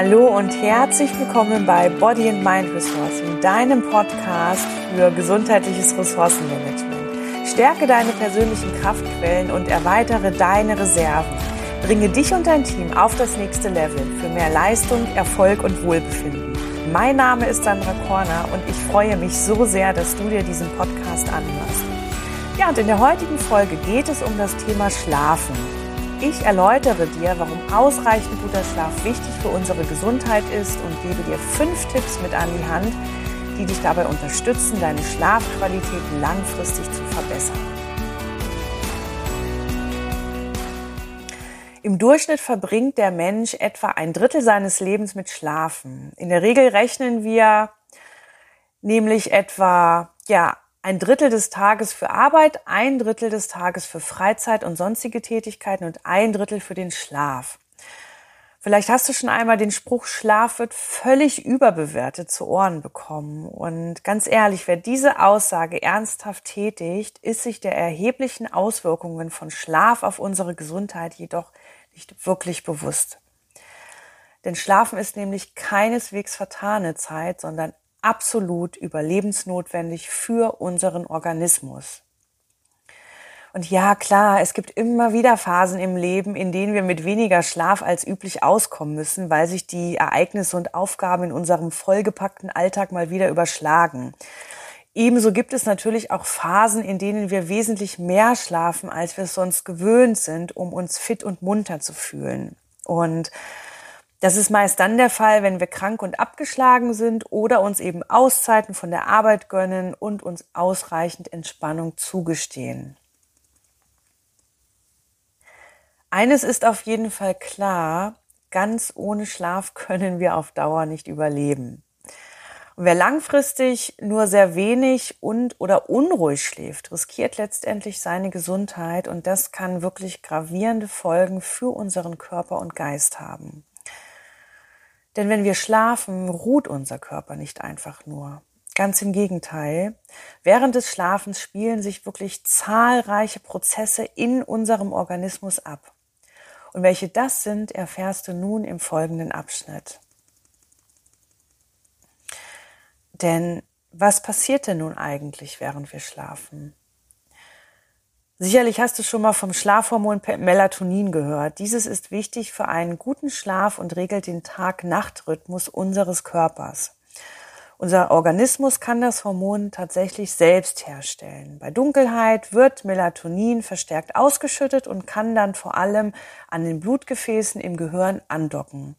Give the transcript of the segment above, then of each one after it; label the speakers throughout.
Speaker 1: Hallo und herzlich willkommen bei Body and Mind Ressourcen, deinem Podcast für gesundheitliches Ressourcenmanagement. Stärke deine persönlichen Kraftquellen und erweitere deine Reserven. Bringe dich und dein Team auf das nächste Level für mehr Leistung, Erfolg und Wohlbefinden. Mein Name ist Sandra Korner und ich freue mich so sehr, dass du dir diesen Podcast anhörst. Ja, und in der heutigen Folge geht es um das Thema Schlafen. Ich erläutere dir, warum ausreichend guter Schlaf wichtig für unsere Gesundheit ist und gebe dir fünf Tipps mit an die Hand, die dich dabei unterstützen, deine Schlafqualität langfristig zu verbessern. Im Durchschnitt verbringt der Mensch etwa ein Drittel seines Lebens mit Schlafen. In der Regel rechnen wir nämlich etwa ja ein Drittel des Tages für Arbeit, ein Drittel des Tages für Freizeit und sonstige Tätigkeiten und ein Drittel für den Schlaf. Vielleicht hast du schon einmal den Spruch, Schlaf wird völlig überbewertet zu Ohren bekommen. Und ganz ehrlich, wer diese Aussage ernsthaft tätigt, ist sich der erheblichen Auswirkungen von Schlaf auf unsere Gesundheit jedoch nicht wirklich bewusst. Denn Schlafen ist nämlich keineswegs vertane Zeit, sondern absolut überlebensnotwendig für unseren Organismus. Und ja, klar, es gibt immer wieder Phasen im Leben, in denen wir mit weniger Schlaf als üblich auskommen müssen, weil sich die Ereignisse und Aufgaben in unserem vollgepackten Alltag mal wieder überschlagen. Ebenso gibt es natürlich auch Phasen, in denen wir wesentlich mehr schlafen, als wir es sonst gewöhnt sind, um uns fit und munter zu fühlen. Und das ist meist dann der Fall, wenn wir krank und abgeschlagen sind oder uns eben Auszeiten von der Arbeit gönnen und uns ausreichend Entspannung zugestehen. Eines ist auf jeden Fall klar, ganz ohne Schlaf können wir auf Dauer nicht überleben. Und wer langfristig nur sehr wenig und oder unruhig schläft, riskiert letztendlich seine Gesundheit und das kann wirklich gravierende Folgen für unseren Körper und Geist haben. Denn wenn wir schlafen, ruht unser Körper nicht einfach nur. Ganz im Gegenteil. Während des Schlafens spielen sich wirklich zahlreiche Prozesse in unserem Organismus ab. Und welche das sind, erfährst du nun im folgenden Abschnitt. Denn was passiert denn nun eigentlich, während wir schlafen? Sicherlich hast du schon mal vom Schlafhormon Melatonin gehört. Dieses ist wichtig für einen guten Schlaf und regelt den Tag-Nacht-Rhythmus unseres Körpers. Unser Organismus kann das Hormon tatsächlich selbst herstellen. Bei Dunkelheit wird Melatonin verstärkt ausgeschüttet und kann dann vor allem an den Blutgefäßen im Gehirn andocken.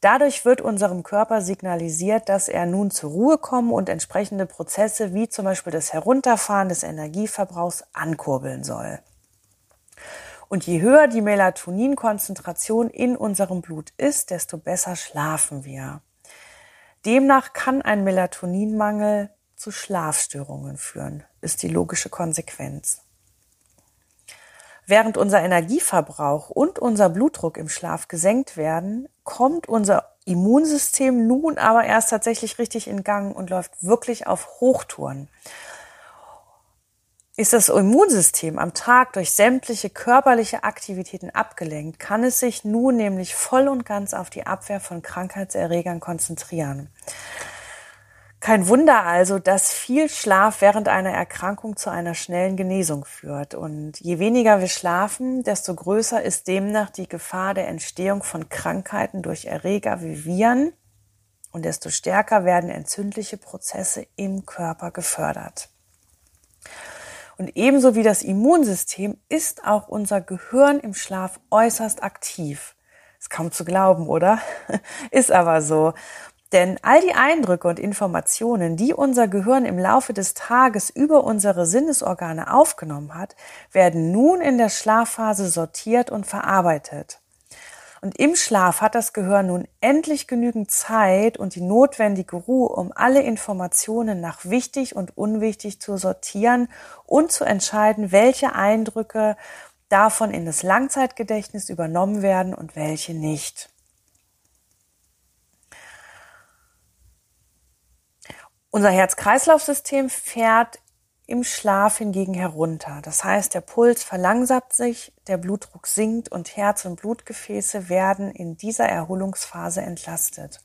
Speaker 1: Dadurch wird unserem Körper signalisiert, dass er nun zur Ruhe kommen und entsprechende Prozesse wie zum Beispiel das Herunterfahren des Energieverbrauchs ankurbeln soll. Und je höher die Melatoninkonzentration in unserem Blut ist, desto besser schlafen wir. Demnach kann ein Melatoninmangel zu Schlafstörungen führen, ist die logische Konsequenz. Während unser Energieverbrauch und unser Blutdruck im Schlaf gesenkt werden, kommt unser Immunsystem nun aber erst tatsächlich richtig in Gang und läuft wirklich auf Hochtouren. Ist das Immunsystem am Tag durch sämtliche körperliche Aktivitäten abgelenkt, kann es sich nun nämlich voll und ganz auf die Abwehr von Krankheitserregern konzentrieren. Kein Wunder also, dass viel Schlaf während einer Erkrankung zu einer schnellen Genesung führt. Und je weniger wir schlafen, desto größer ist demnach die Gefahr der Entstehung von Krankheiten durch Erreger wie Viren und desto stärker werden entzündliche Prozesse im Körper gefördert. Und ebenso wie das Immunsystem ist auch unser Gehirn im Schlaf äußerst aktiv. Ist kaum zu glauben, oder? ist aber so. Denn all die Eindrücke und Informationen, die unser Gehirn im Laufe des Tages über unsere Sinnesorgane aufgenommen hat, werden nun in der Schlafphase sortiert und verarbeitet. Und im Schlaf hat das Gehirn nun endlich genügend Zeit und die notwendige Ruhe, um alle Informationen nach wichtig und unwichtig zu sortieren und zu entscheiden, welche Eindrücke davon in das Langzeitgedächtnis übernommen werden und welche nicht. Unser Herz-Kreislauf-System fährt im Schlaf hingegen herunter. Das heißt, der Puls verlangsamt sich, der Blutdruck sinkt und Herz- und Blutgefäße werden in dieser Erholungsphase entlastet.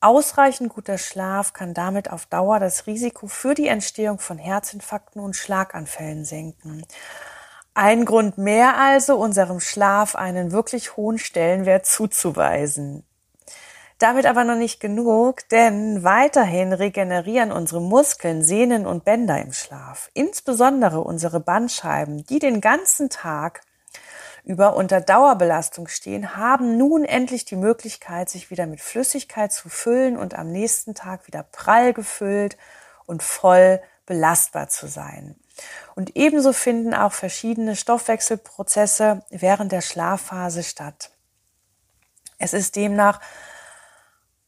Speaker 1: Ausreichend guter Schlaf kann damit auf Dauer das Risiko für die Entstehung von Herzinfarkten und Schlaganfällen senken. Ein Grund mehr also, unserem Schlaf einen wirklich hohen Stellenwert zuzuweisen. Damit aber noch nicht genug, denn weiterhin regenerieren unsere Muskeln, Sehnen und Bänder im Schlaf. Insbesondere unsere Bandscheiben, die den ganzen Tag über unter Dauerbelastung stehen, haben nun endlich die Möglichkeit, sich wieder mit Flüssigkeit zu füllen und am nächsten Tag wieder prall gefüllt und voll belastbar zu sein. Und ebenso finden auch verschiedene Stoffwechselprozesse während der Schlafphase statt. Es ist demnach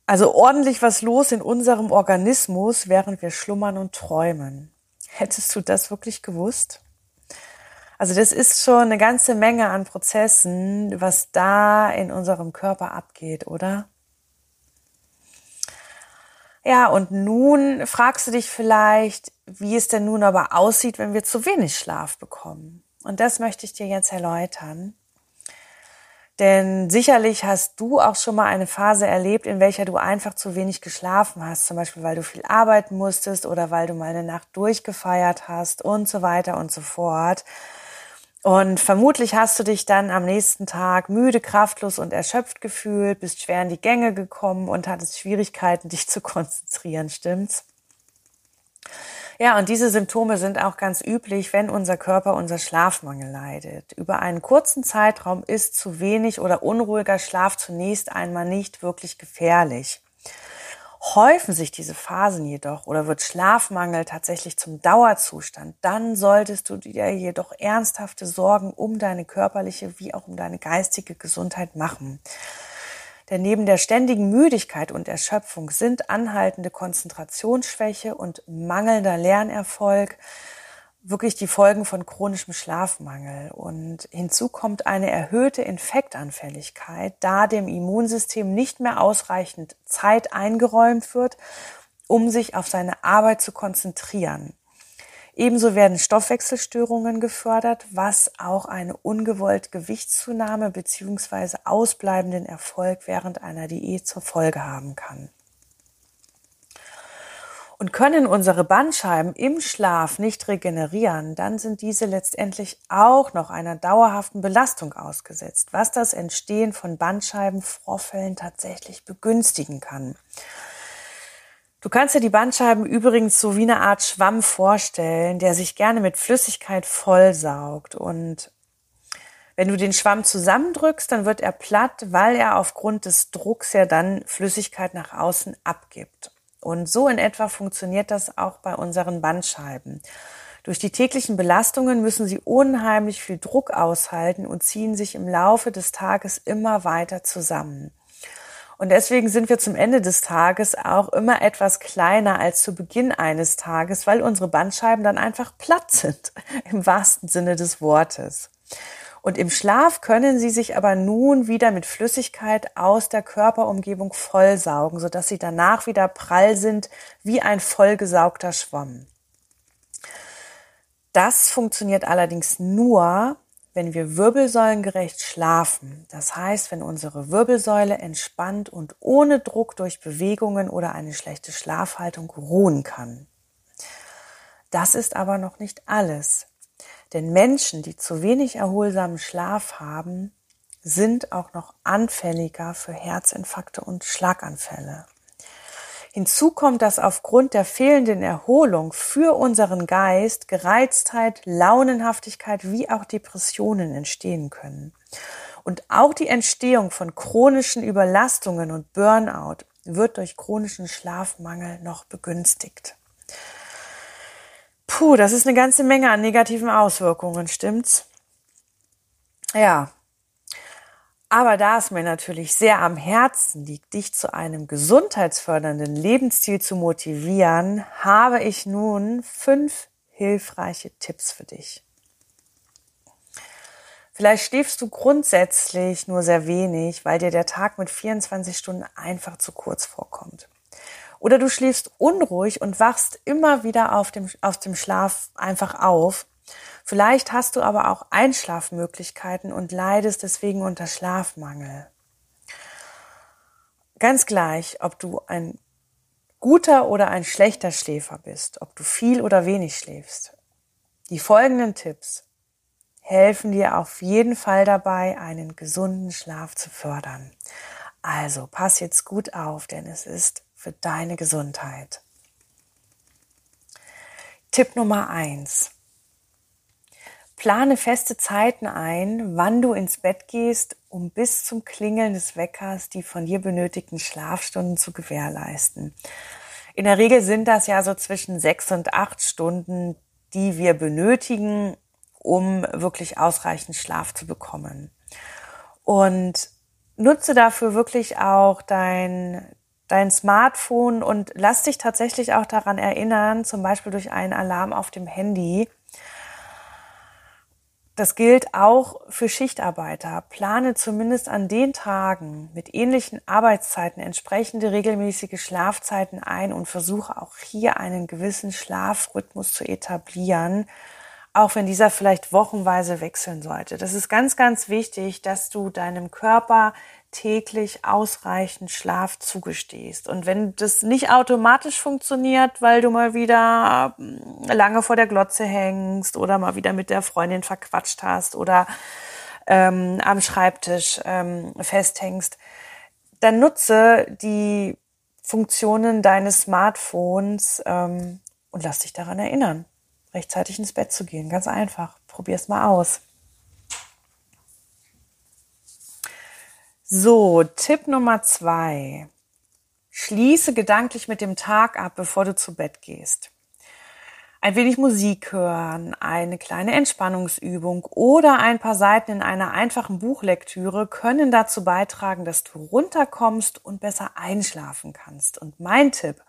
Speaker 1: also ordentlich was los in unserem Organismus, während wir schlummern und träumen. Hättest du das wirklich gewusst? Also das ist schon eine ganze Menge an Prozessen, was da in unserem Körper abgeht, oder? Ja, und nun fragst du dich vielleicht, wie es denn nun aber aussieht, wenn wir zu wenig Schlaf bekommen. Und das möchte ich dir jetzt erläutern. Denn sicherlich hast du auch schon mal eine Phase erlebt, in welcher du einfach zu wenig geschlafen hast, zum Beispiel weil du viel arbeiten musstest oder weil du mal eine Nacht durchgefeiert hast und so weiter und so fort. Und vermutlich hast du dich dann am nächsten Tag müde, kraftlos und erschöpft gefühlt, bist schwer in die Gänge gekommen und hattest Schwierigkeiten, dich zu konzentrieren, stimmt's? Ja, und diese Symptome sind auch ganz üblich, wenn unser Körper unser Schlafmangel leidet. Über einen kurzen Zeitraum ist zu wenig oder unruhiger Schlaf zunächst einmal nicht wirklich gefährlich. Häufen sich diese Phasen jedoch oder wird Schlafmangel tatsächlich zum Dauerzustand, dann solltest du dir jedoch ernsthafte Sorgen um deine körperliche wie auch um deine geistige Gesundheit machen. Denn neben der ständigen Müdigkeit und Erschöpfung sind anhaltende Konzentrationsschwäche und mangelnder Lernerfolg wirklich die Folgen von chronischem Schlafmangel. Und hinzu kommt eine erhöhte Infektanfälligkeit, da dem Immunsystem nicht mehr ausreichend Zeit eingeräumt wird, um sich auf seine Arbeit zu konzentrieren. Ebenso werden Stoffwechselstörungen gefördert, was auch eine ungewollte Gewichtszunahme beziehungsweise ausbleibenden Erfolg während einer Diät zur Folge haben kann. Und können unsere Bandscheiben im Schlaf nicht regenerieren, dann sind diese letztendlich auch noch einer dauerhaften Belastung ausgesetzt, was das Entstehen von Bandscheibenvorfällen tatsächlich begünstigen kann. Du kannst dir die Bandscheiben übrigens so wie eine Art Schwamm vorstellen, der sich gerne mit Flüssigkeit vollsaugt. Und wenn du den Schwamm zusammendrückst, dann wird er platt, weil er aufgrund des Drucks ja dann Flüssigkeit nach außen abgibt. Und so in etwa funktioniert das auch bei unseren Bandscheiben. Durch die täglichen Belastungen müssen sie unheimlich viel Druck aushalten und ziehen sich im Laufe des Tages immer weiter zusammen. Und deswegen sind wir zum Ende des Tages auch immer etwas kleiner als zu Beginn eines Tages, weil unsere Bandscheiben dann einfach platt sind, im wahrsten Sinne des Wortes. Und im Schlaf können sie sich aber nun wieder mit Flüssigkeit aus der Körperumgebung vollsaugen, sodass sie danach wieder prall sind wie ein vollgesaugter Schwamm. Das funktioniert allerdings nur, wenn wir wirbelsäulengerecht schlafen, das heißt, wenn unsere Wirbelsäule entspannt und ohne Druck durch Bewegungen oder eine schlechte Schlafhaltung ruhen kann. Das ist aber noch nicht alles. Denn Menschen, die zu wenig erholsamen Schlaf haben, sind auch noch anfälliger für Herzinfarkte und Schlaganfälle. Hinzu kommt, dass aufgrund der fehlenden Erholung für unseren Geist Gereiztheit, Launenhaftigkeit wie auch Depressionen entstehen können. Und auch die Entstehung von chronischen Überlastungen und Burnout wird durch chronischen Schlafmangel noch begünstigt. Puh, das ist eine ganze Menge an negativen Auswirkungen, stimmt's? Ja, aber da es mir natürlich sehr am Herzen liegt, dich zu einem gesundheitsfördernden Lebensstil zu motivieren, habe ich nun fünf hilfreiche Tipps für dich. Vielleicht schläfst du grundsätzlich nur sehr wenig, weil dir der Tag mit 24 Stunden einfach zu kurz vorkommt. Oder du schläfst unruhig und wachst immer wieder auf dem, aus dem Schlaf einfach auf. Vielleicht hast du aber auch Einschlafmöglichkeiten und leidest deswegen unter Schlafmangel. Ganz gleich, ob du ein guter oder ein schlechter Schläfer bist, ob du viel oder wenig schläfst. Die folgenden Tipps helfen dir auf jeden Fall dabei, einen gesunden Schlaf zu fördern. Also pass jetzt gut auf, denn es ist für deine Gesundheit. Tipp Nummer eins: Plane feste Zeiten ein, wann du ins Bett gehst, um bis zum Klingeln des Weckers die von dir benötigten Schlafstunden zu gewährleisten. In der Regel sind das ja so zwischen sechs und acht Stunden, die wir benötigen, um wirklich ausreichend Schlaf zu bekommen. Und nutze dafür wirklich auch dein, dein Smartphone und lass dich tatsächlich auch daran erinnern, zum Beispiel durch einen Alarm auf dem Handy, das gilt auch für Schichtarbeiter. Plane zumindest an den Tagen mit ähnlichen Arbeitszeiten entsprechende regelmäßige Schlafzeiten ein und versuche auch hier einen gewissen Schlafrhythmus zu etablieren, auch wenn dieser vielleicht wochenweise wechseln sollte. Das ist ganz, ganz wichtig, dass du deinem Körper täglich ausreichend Schlaf zugestehst. Und wenn das nicht automatisch funktioniert, weil du mal wieder hm, lange vor der Glotze hängst oder mal wieder mit der Freundin verquatscht hast oder ähm, am Schreibtisch ähm, festhängst, dann nutze die Funktionen deines Smartphones ähm, und lass dich daran erinnern, rechtzeitig ins Bett zu gehen. Ganz einfach. Probier's mal aus. So, Tipp Nummer zwei. Schließe gedanklich mit dem Tag ab, bevor du zu Bett gehst. Ein wenig Musik hören, eine kleine Entspannungsübung oder ein paar Seiten in einer einfachen Buchlektüre können dazu beitragen, dass du runterkommst und besser einschlafen kannst. Und mein Tipp,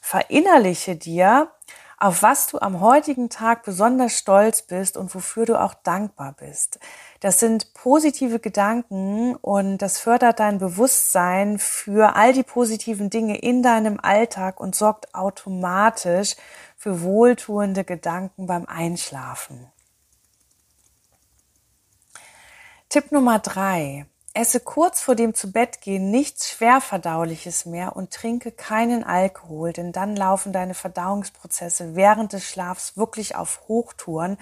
Speaker 1: verinnerliche dir, auf was du am heutigen Tag besonders stolz bist und wofür du auch dankbar bist. Das sind positive Gedanken und das fördert dein Bewusstsein für all die positiven Dinge in deinem Alltag und sorgt automatisch für wohltuende Gedanken beim Einschlafen. Tipp Nummer drei. Esse kurz vor dem Zubettgehen nichts Schwerverdauliches mehr und trinke keinen Alkohol, denn dann laufen deine Verdauungsprozesse während des Schlafs wirklich auf Hochtouren,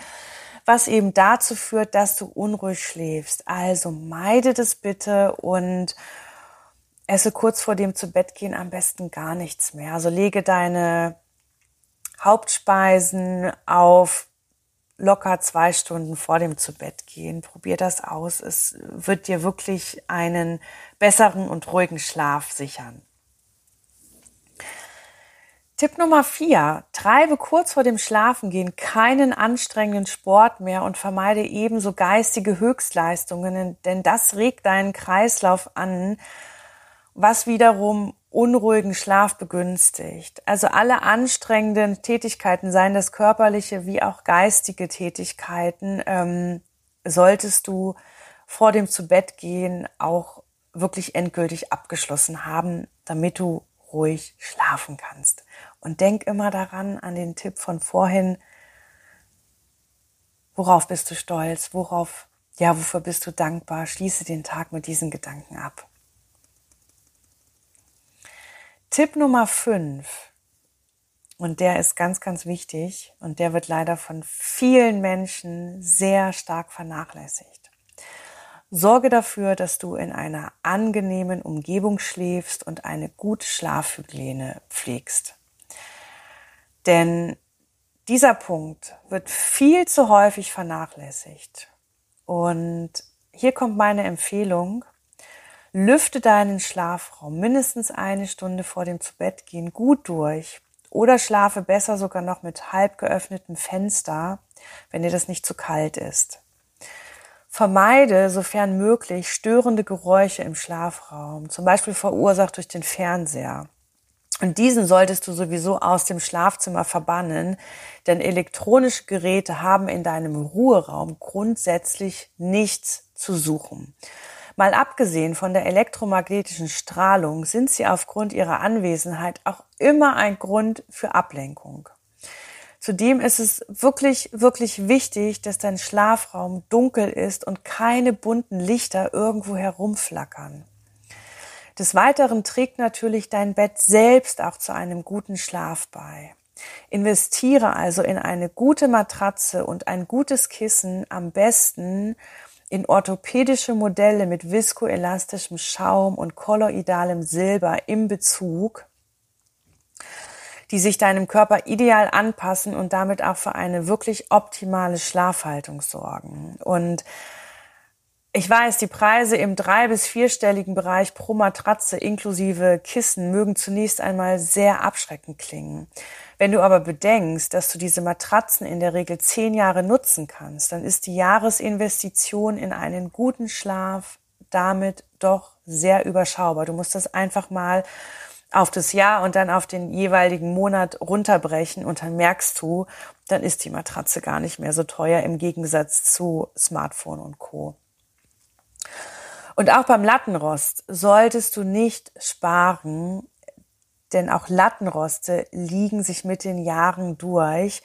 Speaker 1: was eben dazu führt, dass du unruhig schläfst. Also meide das bitte und esse kurz vor dem Zubettgehen am besten gar nichts mehr. Also lege deine Hauptspeisen auf locker zwei Stunden vor dem Zubettgehen. Probier das aus. Es wird dir wirklich einen besseren und ruhigen Schlaf sichern. Tipp Nummer vier. Treibe kurz vor dem Schlafengehen keinen anstrengenden Sport mehr und vermeide ebenso geistige Höchstleistungen, denn das regt deinen Kreislauf an, was wiederum unruhigen Schlaf begünstigt. Also alle anstrengenden Tätigkeiten, seien das körperliche wie auch geistige Tätigkeiten, ähm, solltest du vor dem Zubettgehen auch wirklich endgültig abgeschlossen haben, damit du ruhig schlafen kannst. Und denk immer daran, an den Tipp von vorhin, worauf bist du stolz, worauf, ja, wofür bist du dankbar, schließe den Tag mit diesen Gedanken ab. Tipp Nummer 5, und der ist ganz, ganz wichtig und der wird leider von vielen Menschen sehr stark vernachlässigt. Sorge dafür, dass du in einer angenehmen Umgebung schläfst und eine gute Schlafhygiene pflegst. Denn dieser Punkt wird viel zu häufig vernachlässigt. Und hier kommt meine Empfehlung. Lüfte deinen Schlafraum mindestens eine Stunde vor dem Zubettgehen gut durch oder schlafe besser sogar noch mit halb geöffnetem Fenster, wenn dir das nicht zu kalt ist. Vermeide, sofern möglich, störende Geräusche im Schlafraum, zum Beispiel verursacht durch den Fernseher. Und diesen solltest du sowieso aus dem Schlafzimmer verbannen, denn elektronische Geräte haben in deinem Ruheraum grundsätzlich nichts zu suchen. Mal abgesehen von der elektromagnetischen Strahlung sind sie aufgrund ihrer Anwesenheit auch immer ein Grund für Ablenkung. Zudem ist es wirklich, wirklich wichtig, dass dein Schlafraum dunkel ist und keine bunten Lichter irgendwo herumflackern. Des Weiteren trägt natürlich dein Bett selbst auch zu einem guten Schlaf bei. Investiere also in eine gute Matratze und ein gutes Kissen, am besten in orthopädische Modelle mit viskoelastischem Schaum und kolloidalem Silber im Bezug die sich deinem Körper ideal anpassen und damit auch für eine wirklich optimale Schlafhaltung sorgen. Und ich weiß, die Preise im drei- bis vierstelligen Bereich pro Matratze inklusive Kissen mögen zunächst einmal sehr abschreckend klingen. Wenn du aber bedenkst, dass du diese Matratzen in der Regel zehn Jahre nutzen kannst, dann ist die Jahresinvestition in einen guten Schlaf damit doch sehr überschaubar. Du musst das einfach mal auf das Jahr und dann auf den jeweiligen Monat runterbrechen und dann merkst du, dann ist die Matratze gar nicht mehr so teuer im Gegensatz zu Smartphone und Co. Und auch beim Lattenrost solltest du nicht sparen, denn auch Lattenroste liegen sich mit den Jahren durch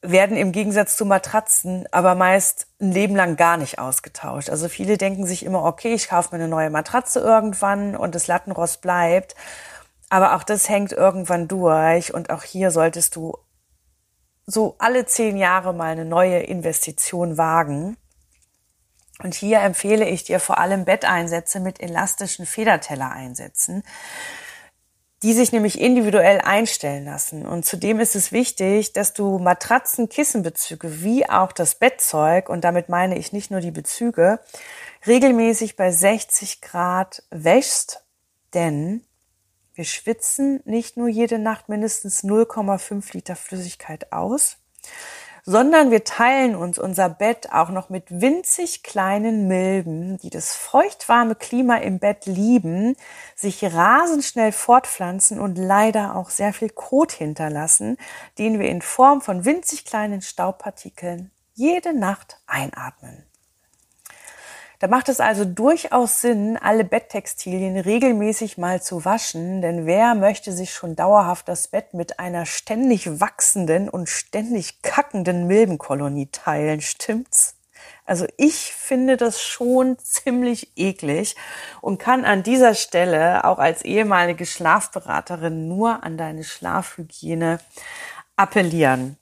Speaker 1: werden im Gegensatz zu Matratzen aber meist ein Leben lang gar nicht ausgetauscht. Also viele denken sich immer, okay, ich kaufe mir eine neue Matratze irgendwann und das Lattenrost bleibt. Aber auch das hängt irgendwann durch und auch hier solltest du so alle zehn Jahre mal eine neue Investition wagen. Und hier empfehle ich dir vor allem Betteinsätze mit elastischen Federteller einsetzen die sich nämlich individuell einstellen lassen. Und zudem ist es wichtig, dass du Matratzen, Kissenbezüge wie auch das Bettzeug, und damit meine ich nicht nur die Bezüge, regelmäßig bei 60 Grad wäschst, denn wir schwitzen nicht nur jede Nacht mindestens 0,5 Liter Flüssigkeit aus, sondern wir teilen uns unser Bett auch noch mit winzig kleinen Milben, die das feuchtwarme Klima im Bett lieben, sich rasend schnell fortpflanzen und leider auch sehr viel Kot hinterlassen, den wir in Form von winzig kleinen Staubpartikeln jede Nacht einatmen. Da macht es also durchaus Sinn, alle Betttextilien regelmäßig mal zu waschen, denn wer möchte sich schon dauerhaft das Bett mit einer ständig wachsenden und ständig kackenden Milbenkolonie teilen, stimmt's? Also ich finde das schon ziemlich eklig und kann an dieser Stelle auch als ehemalige Schlafberaterin nur an deine Schlafhygiene appellieren.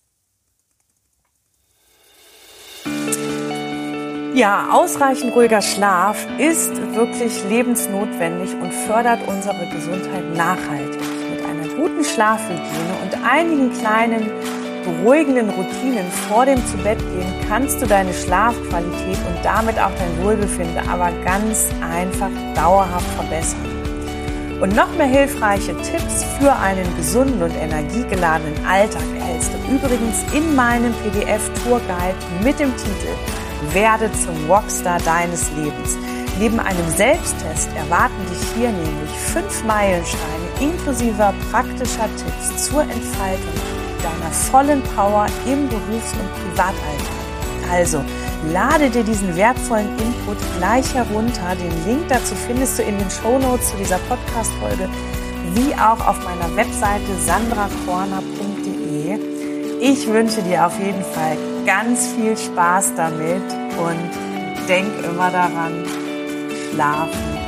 Speaker 1: Ja, ausreichend ruhiger Schlaf ist wirklich lebensnotwendig und fördert unsere Gesundheit nachhaltig. Mit einer guten Schlafhygiene und einigen kleinen beruhigenden Routinen vor dem Zubettgehen kannst du deine Schlafqualität und damit auch dein Wohlbefinden aber ganz einfach dauerhaft verbessern. Und noch mehr hilfreiche Tipps für einen gesunden und energiegeladenen Alltag erhältst du übrigens in meinem PDF-Tourguide mit dem Titel werde zum Rockstar deines Lebens. Neben einem Selbsttest erwarten dich hier nämlich fünf Meilensteine inklusive praktischer Tipps zur Entfaltung deiner vollen Power im Berufs- und Privatalltag. Also, lade dir diesen wertvollen Input gleich herunter. Den Link dazu findest du in den Show Notes zu dieser Podcast-Folge, wie auch auf meiner Webseite sandrakorner.de. Ich wünsche dir auf jeden Fall ganz viel Spaß damit und denk immer daran, schlafen